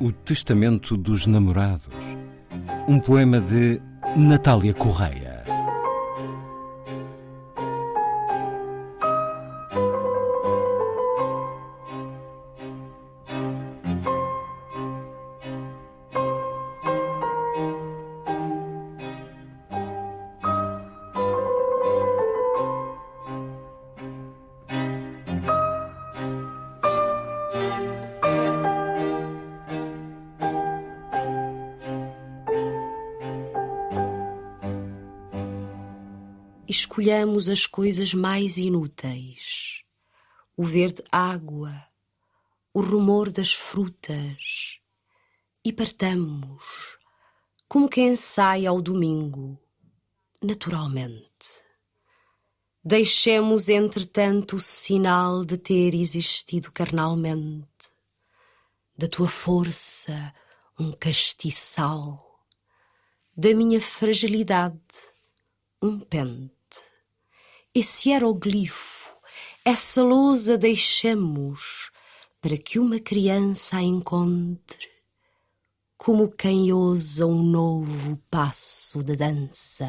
O Testamento dos Namorados. Um poema de Natália Correia. Escolhamos as coisas mais inúteis: o verde água, o rumor das frutas, e partamos, como quem sai ao domingo, naturalmente. Deixemos, entretanto, o sinal de ter existido carnalmente, da tua força, um castiçal, da minha fragilidade, um pente esse hieroglifo, essa lousa deixamos para que uma criança a encontre, como quem ousa um novo passo de dança.